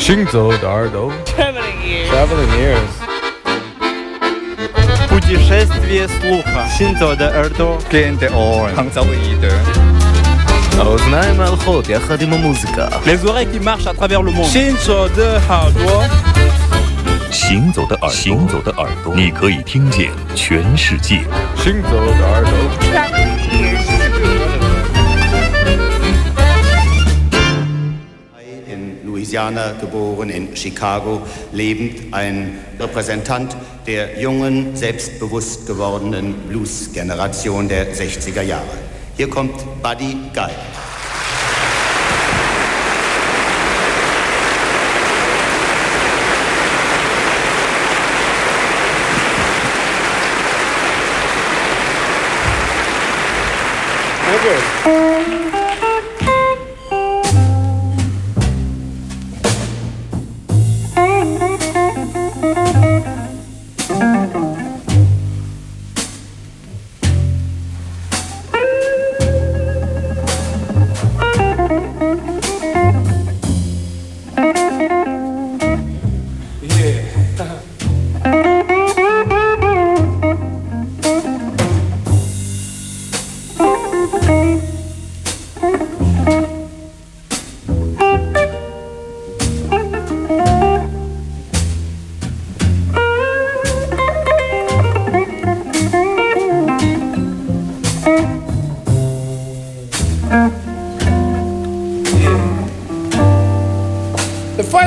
行走的耳朵 Traveling ears. Traveling ears Путешествие слуха. Синто де Эрдо. Gen de oren. Hangzauide. האוזניים ההלכות יחד עם המוזיקה Les oreilles qui marchent à travers le monde. 行走的耳朵，行走的耳朵，行走的耳朵，你可以听见全世界。 行走的耳朵 In Louisiana geboren, in Chicago lebend, ein Repräsentant der jungen, selbstbewusst gewordenen Blues-Generation der 60er Jahre. Hier kommt Buddy Guy. The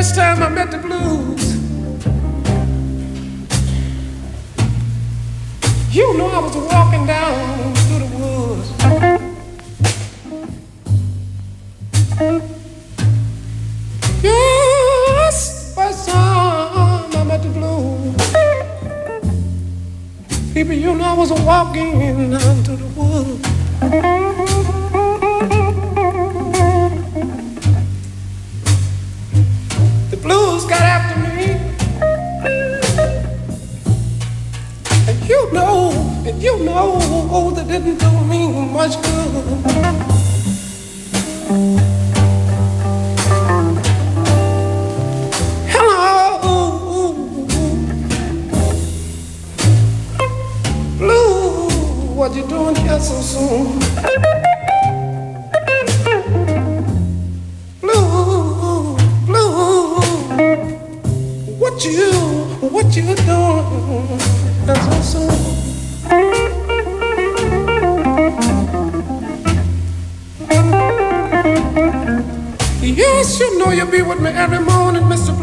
first time I you know, and you know that didn't do me much good. Hello, blue, what you doing here so soon? Blue, blue, what you, what you doing? Yes, you know you'll be with me every morning, Mr.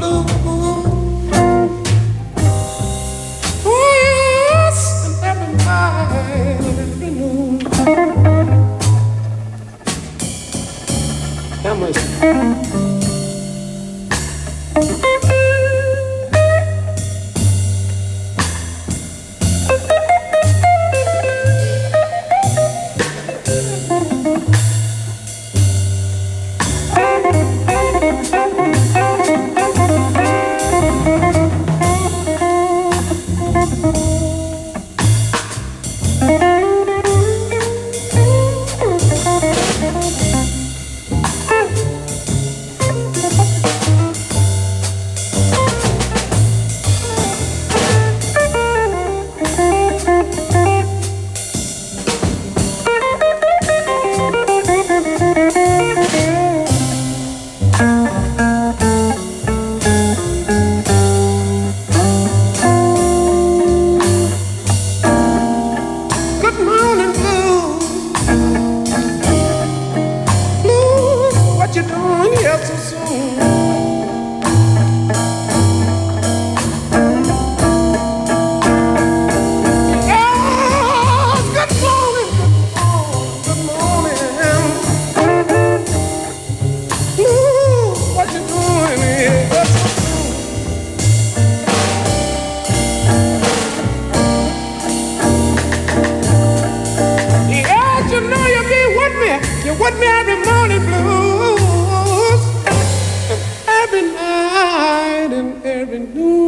with me. You with me every morning blues. Every night and every noon.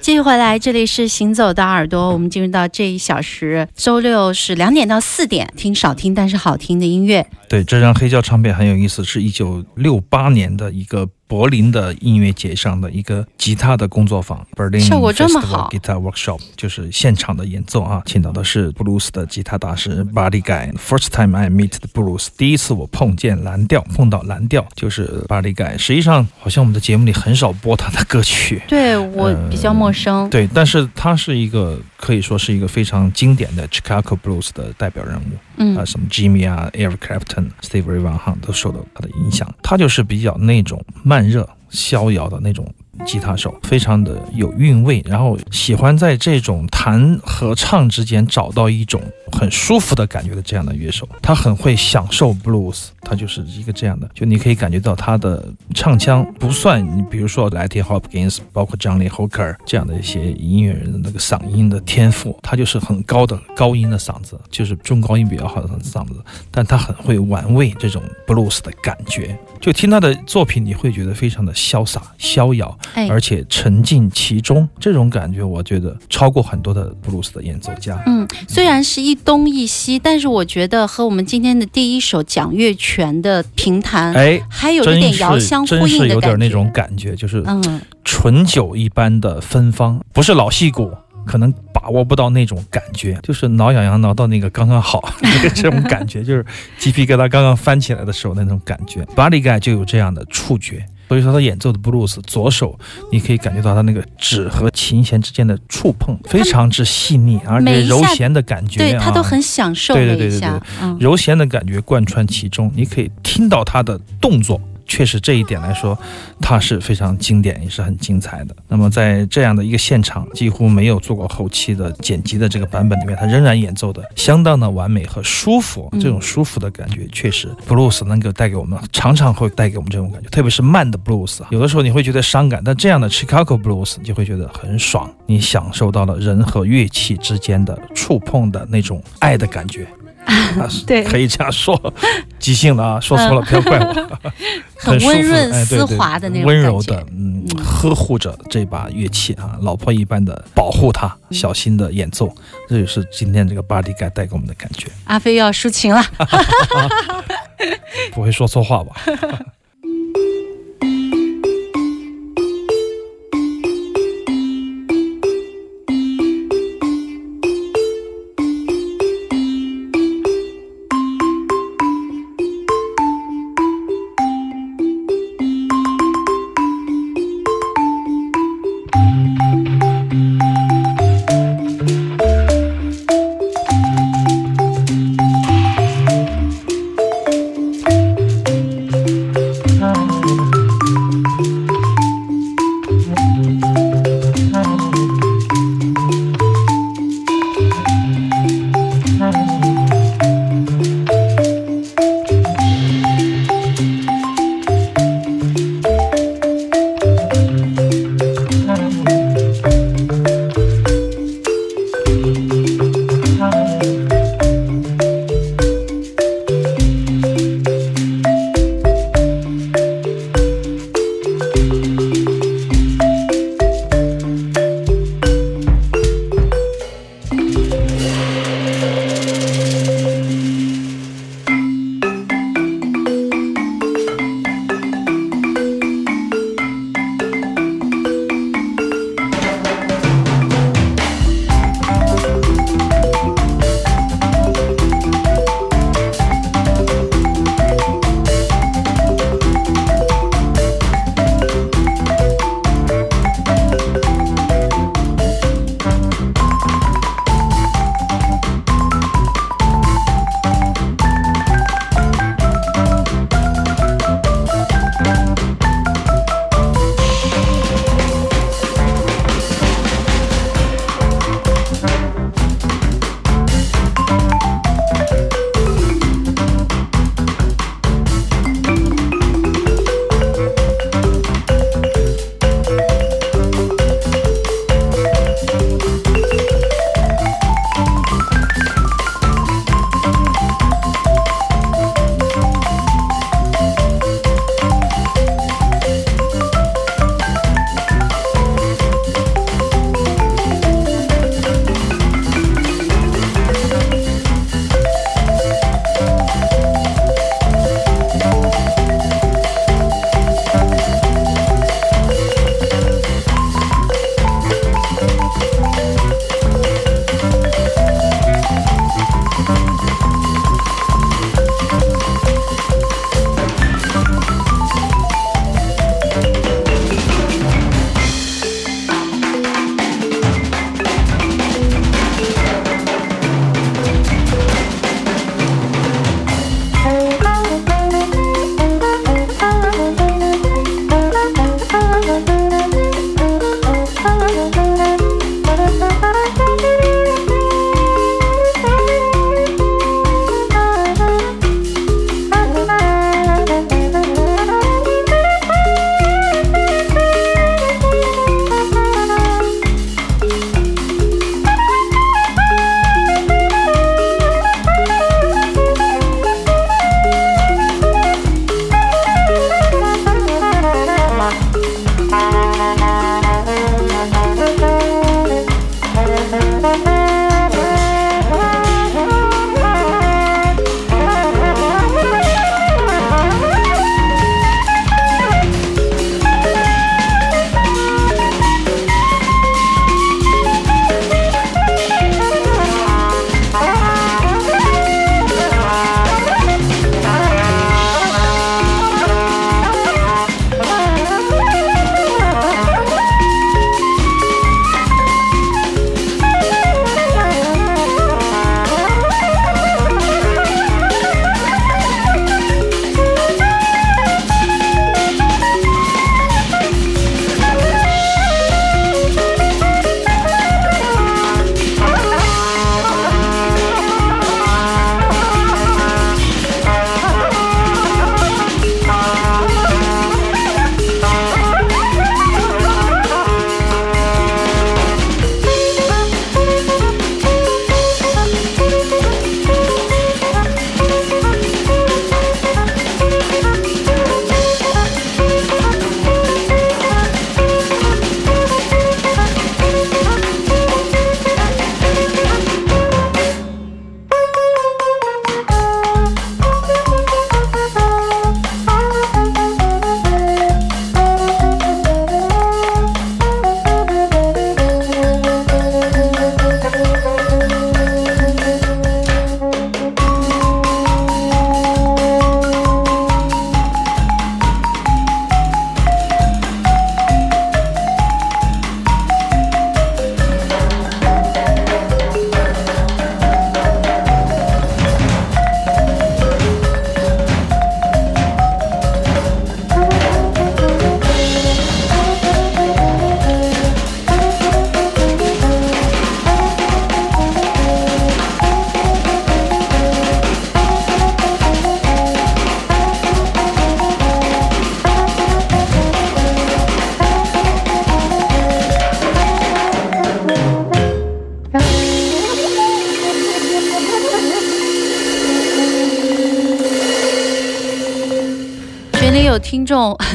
继续回来，这里是行走的耳朵，我们进入到这一小时，周六是两点到四点，听少听但是好听的音乐。对，这张黑胶唱片很有意思，是一九六八年的一个柏林的音乐节上的一个吉他的工作坊，Berlin 效果这么 Festival 好 Guitar Workshop，就是现场的演奏啊，请到的是布鲁斯的吉他大师 Buddy Guy。First time I meet the blues，第一次我碰见蓝调，碰到蓝调就是 Buddy Guy。实际上，好像我们的节目里很少播他的歌曲。对我比较陌生，对，但是他是一个可以说是一个非常经典的 Chicago Blues 的代表人物。嗯啊，什么 Jimmy 啊，Eric Clapton、Steve Ray Vaughan 都受到他的影响。他就是比较那种慢热、逍遥的那种吉他手，非常的有韵味，然后喜欢在这种弹和唱之间找到一种很舒服的感觉的这样的乐手。他很会享受 blues，他就是一个这样的，就你可以感觉到他的唱腔不算你比如说莱蒂 Hopkins，包括 Johnny Hooker 这样的一些音乐人的那个嗓音的天赋，他就是很高的高音的嗓子，就是中高音比较好的嗓子，但他很会玩味这种 blues 的感觉。就听他的作品，你会觉得非常的潇洒、逍遥，哎而且沉浸其中，这种感觉我觉得超过很多的布鲁斯的演奏家。嗯，虽然是一东一西，但是我觉得和我们今天的第一首蒋月泉的评弹，哎，还有一点遥相呼真是应的感觉。有点那种感觉，就是嗯，醇酒一般的芬芳，不是老戏骨。可能把握不到那种感觉，就是挠痒痒挠到那个刚刚好，那 个这种感觉，就是鸡皮疙瘩刚刚翻起来的时候那种感觉。Buddy Guy 就有这样的触觉，所以说他演奏的布鲁斯，左手你可以感觉到他那个指和琴弦之间的触碰非常之细腻，而且柔弦的感觉，啊对他都很享受对对对对对，嗯，柔弦的感觉贯穿其中，你可以听到他的动作。确实，这一点来说，它是非常经典，也是很精彩的。那么，在这样的一个现场，几乎没有做过后期的剪辑的这个版本里面，它仍然演奏的相当的完美和舒服。嗯这种舒服的感觉，确实 blues 能够带给我们，常常会带给我们这种感觉，特别是慢的布鲁斯，有的时候你会觉得伤感，但这样的 Chicago Blues 你就会觉得很爽，你享受到了人和乐器之间的触碰的那种爱的感觉。啊 对可以这样说，即兴的啊，说错了，不要怪我。很温润丝滑的那种温柔的，嗯，呵护着这把乐器啊，老婆一般的保护它，小心的演奏，这就是今天这个巴迪盖带给我们的感觉。阿飞又要抒情了。不会说错话吧？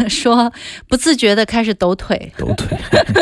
说不自觉的开始抖腿，抖腿，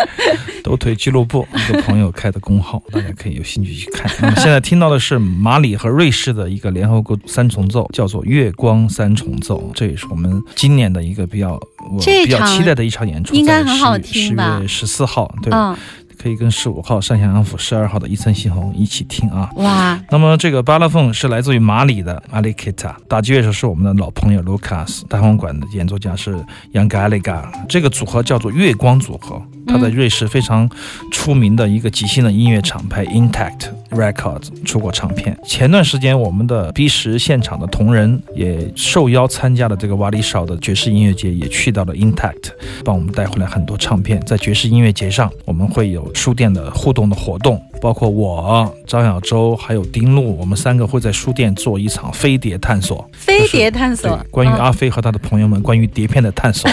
抖腿俱乐部一个朋友开的公号，大家可以有兴趣去看。那么现在听到的是马里和瑞士的一个联合国三重奏，叫做《月光三重奏》，这也是我们今年的一个比较我比较期待的一场演出，应该在很好听吧？十月十四号，对，嗯，可以跟十五号山下洋辅、十二号的伊森西红一起听啊。哇，那么这个巴拉凤是来自于马里的阿里 Kita，打击乐手是我们的老朋友 Lucas，单簧管的演奏家是 Young Gallagher，这个组合叫做月光组合，他在瑞士非常出名的一个即兴的音乐厂牌 Intact Records 出过唱片。前段时间我们的 B 十现场的同仁也受邀参加了这个瓦里少的爵士音乐节，也去到了 Intact，帮我们带回来很多唱片。在爵士音乐节上，我们会有书店的互动的活动，包括我、张小舟还有丁路，我们三个会在书店做一场飞碟探索。飞碟探索对，，关于嗯阿飞和他的朋友们关于碟片的探索。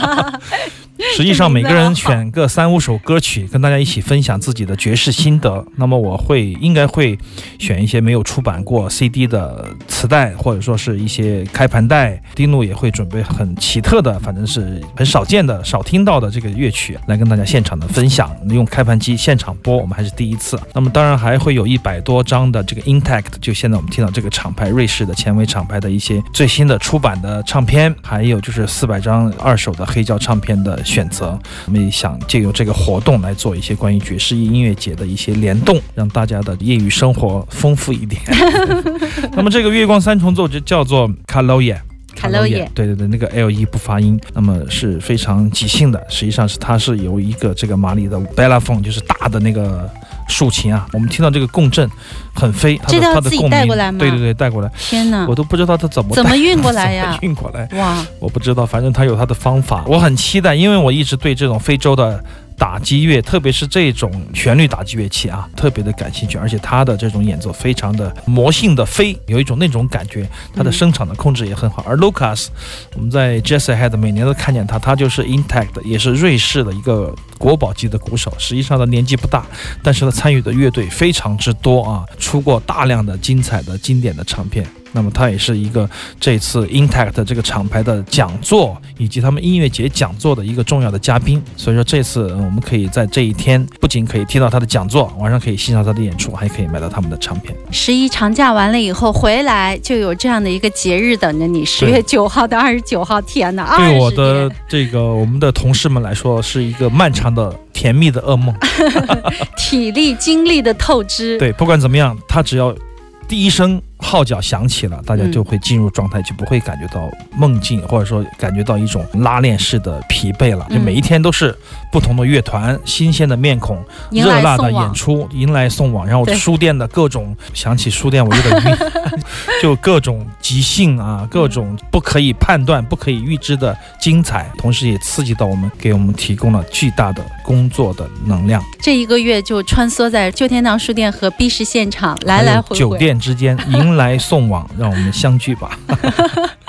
实际上，每个人选个三五首歌曲，跟大家一起分享自己的爵士心得。那么，我会应该会选一些没有出版过 CD 的磁带，或者说是一些开盘带。丁路也会准备很奇特的，反正是很少见的、少听到的这个乐曲，来跟大家现场的分享。用开盘机现场播，我们还是第一次。那么，当然还会有一百多张的这个 Intact，就现在我们听到这个厂牌瑞士的前卫厂牌的一些最新的出版的唱片，还有就是四百张二手的黑胶唱片的选择。我们也想借由这个活动来做一些关于爵士音乐节的一些联动，让大家的业余生活丰富一点。那么这个月光三重奏就叫做 k a l o y e 卡洛耶对对对，那个 L 一不发音，那么是非常即兴的。实际上是它是由一个这个马里的 Bella phone，就是大的那个竖琴啊，我们听到这个共振很飞，它的它的共鸣对对对，带过来，天哪。我，都不知道它怎么带怎么运过来呀？运过来，哇，我不知道，反正它有它的方法，我很期待，因为我一直对这种非洲的。打击乐，特别是这种旋律打击乐器啊，特别的感兴趣，而且他的这种演奏非常的魔性的飞，有一种那种感觉，他的声场的控制也很好。而 Lucas，我们在 Jazz Ahead 每年都看见他，他就是 Intact，也是瑞士的一个国宝级的鼓手。实际上他年纪不大，但是他参与的乐队非常之多啊，出过大量的精彩的经典的唱片。那么他也是一个这次 Intact 这个厂牌的讲座以及他们音乐节讲座的一个重要的嘉宾。所以说这次呃我们可以在这一天不仅可以听到他的讲座，晚上可以欣赏他的演出，还可以买到他们的唱片。十一长假完了以后回来，就有这样的一个节日等着你。十月九号到二十九号，天哪，对我的这个我们的同事们来说，是一个漫长的甜蜜的噩梦。体力精力的透支，对，不管怎么样，他只要第一声号角响起了，大家嗯就会进入状态，就不会感觉到梦境，或者说感觉到一种拉链式的疲惫了。就嗯每一天都是不同的乐团、新鲜的面孔、热辣的演出，迎来送往，然后书店的各种，想起书店我有点晕，就各种即兴啊，各种不可以判断、不可以预知的精彩，同时也刺激到我们，给我们提供了巨大的工作的能量。这一个月就穿梭在旧天堂书店和 B 市现场来来回回。酒店之间迎来送往，让我们相聚吧。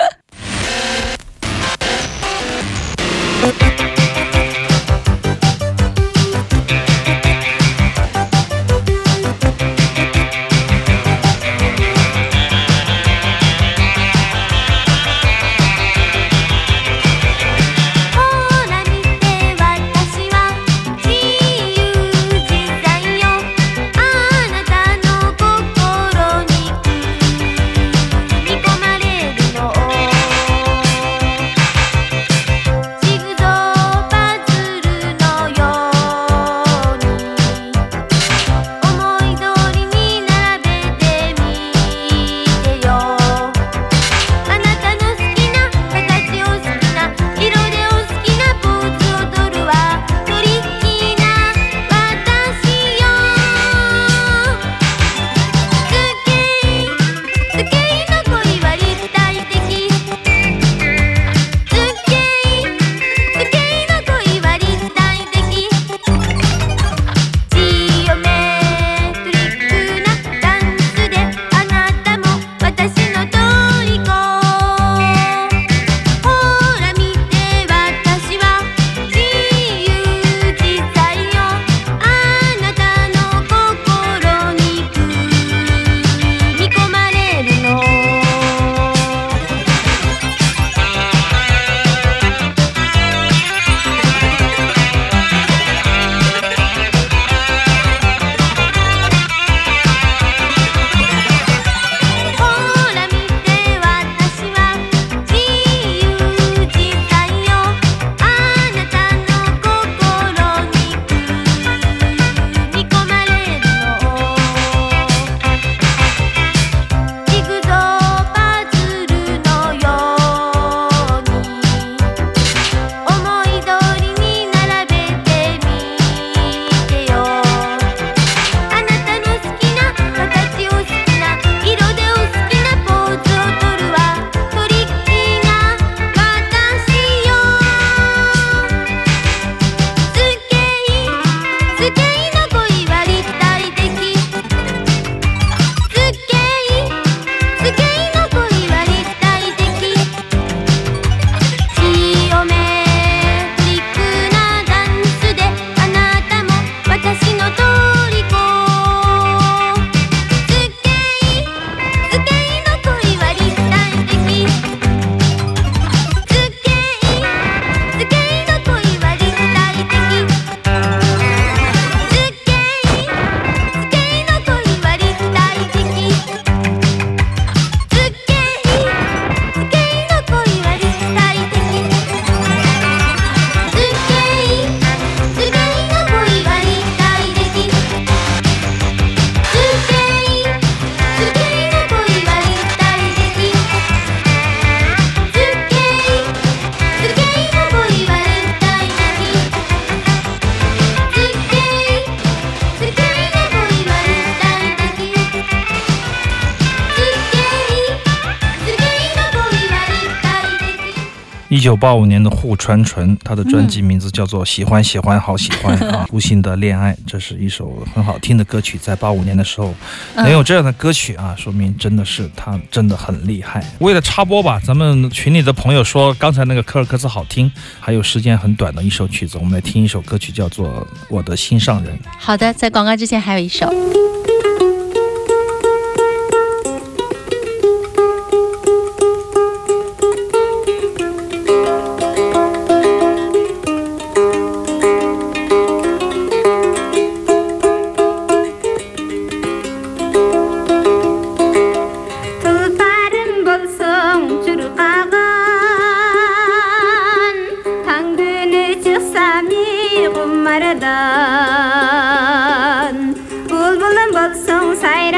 八五年的户川纯，他的专辑名字叫做《喜欢喜欢好喜欢》啊，无心的恋爱，这是一首很好听的歌曲，在八五年的时候嗯能有这样的歌曲啊，说明真的是他真的很厉害。为了插播吧，咱们群里的朋友说刚才那个科尔克斯好听，还有时间很短的一首曲子，我们来听一首歌曲，叫做《我的心上人》。好的，在广告之前还有一首。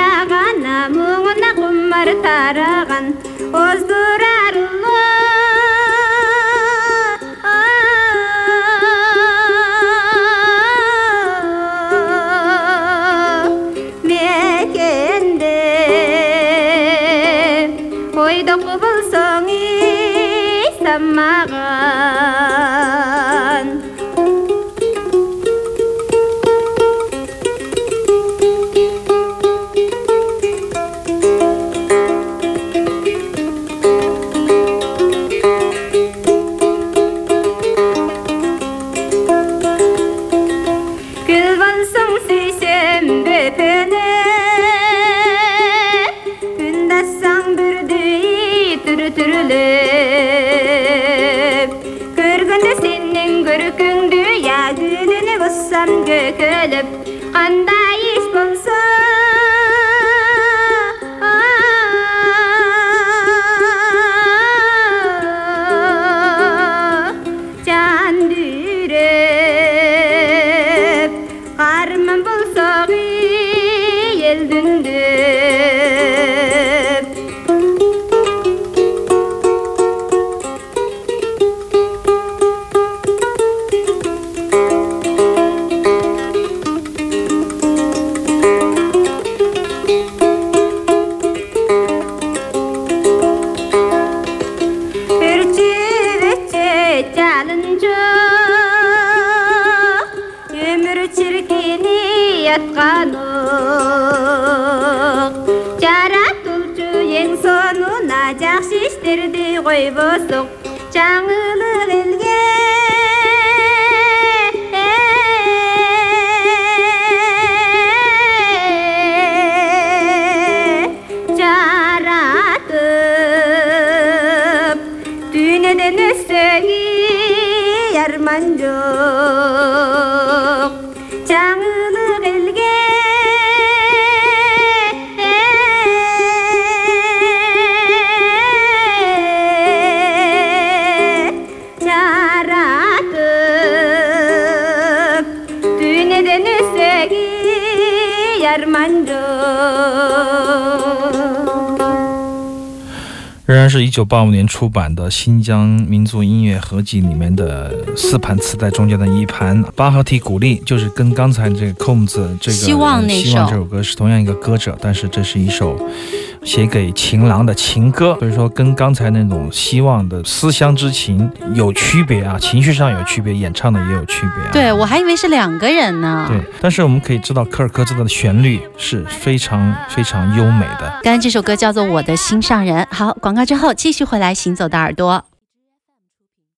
қараған мұңына ғұмыр тараған оздыра түрі түріліп көргенде сенің көркіңді я гүліне бұссам көкіліп қандай жатқанық. Жаратушы ең соңына жақсы істерді ғой босық 然是一九八五年出版的新疆民族音乐合集里面的四盘磁带中间的一盘。巴赫提古丽，就是跟刚才这个 Combs 这个希望那希望首这首歌是同样一个歌者，但是这是一首写给情郎的情歌，所以说跟刚才那种希望的思乡之情有区别啊，情绪上有区别，演唱的也有区别、啊。对我还以为是两个人呢。对，但是我们可以知道科尔科兹的旋律是非常非常优美的。刚才这首歌叫做《我的心上人》。好，广告之后继续回来，行走的耳朵。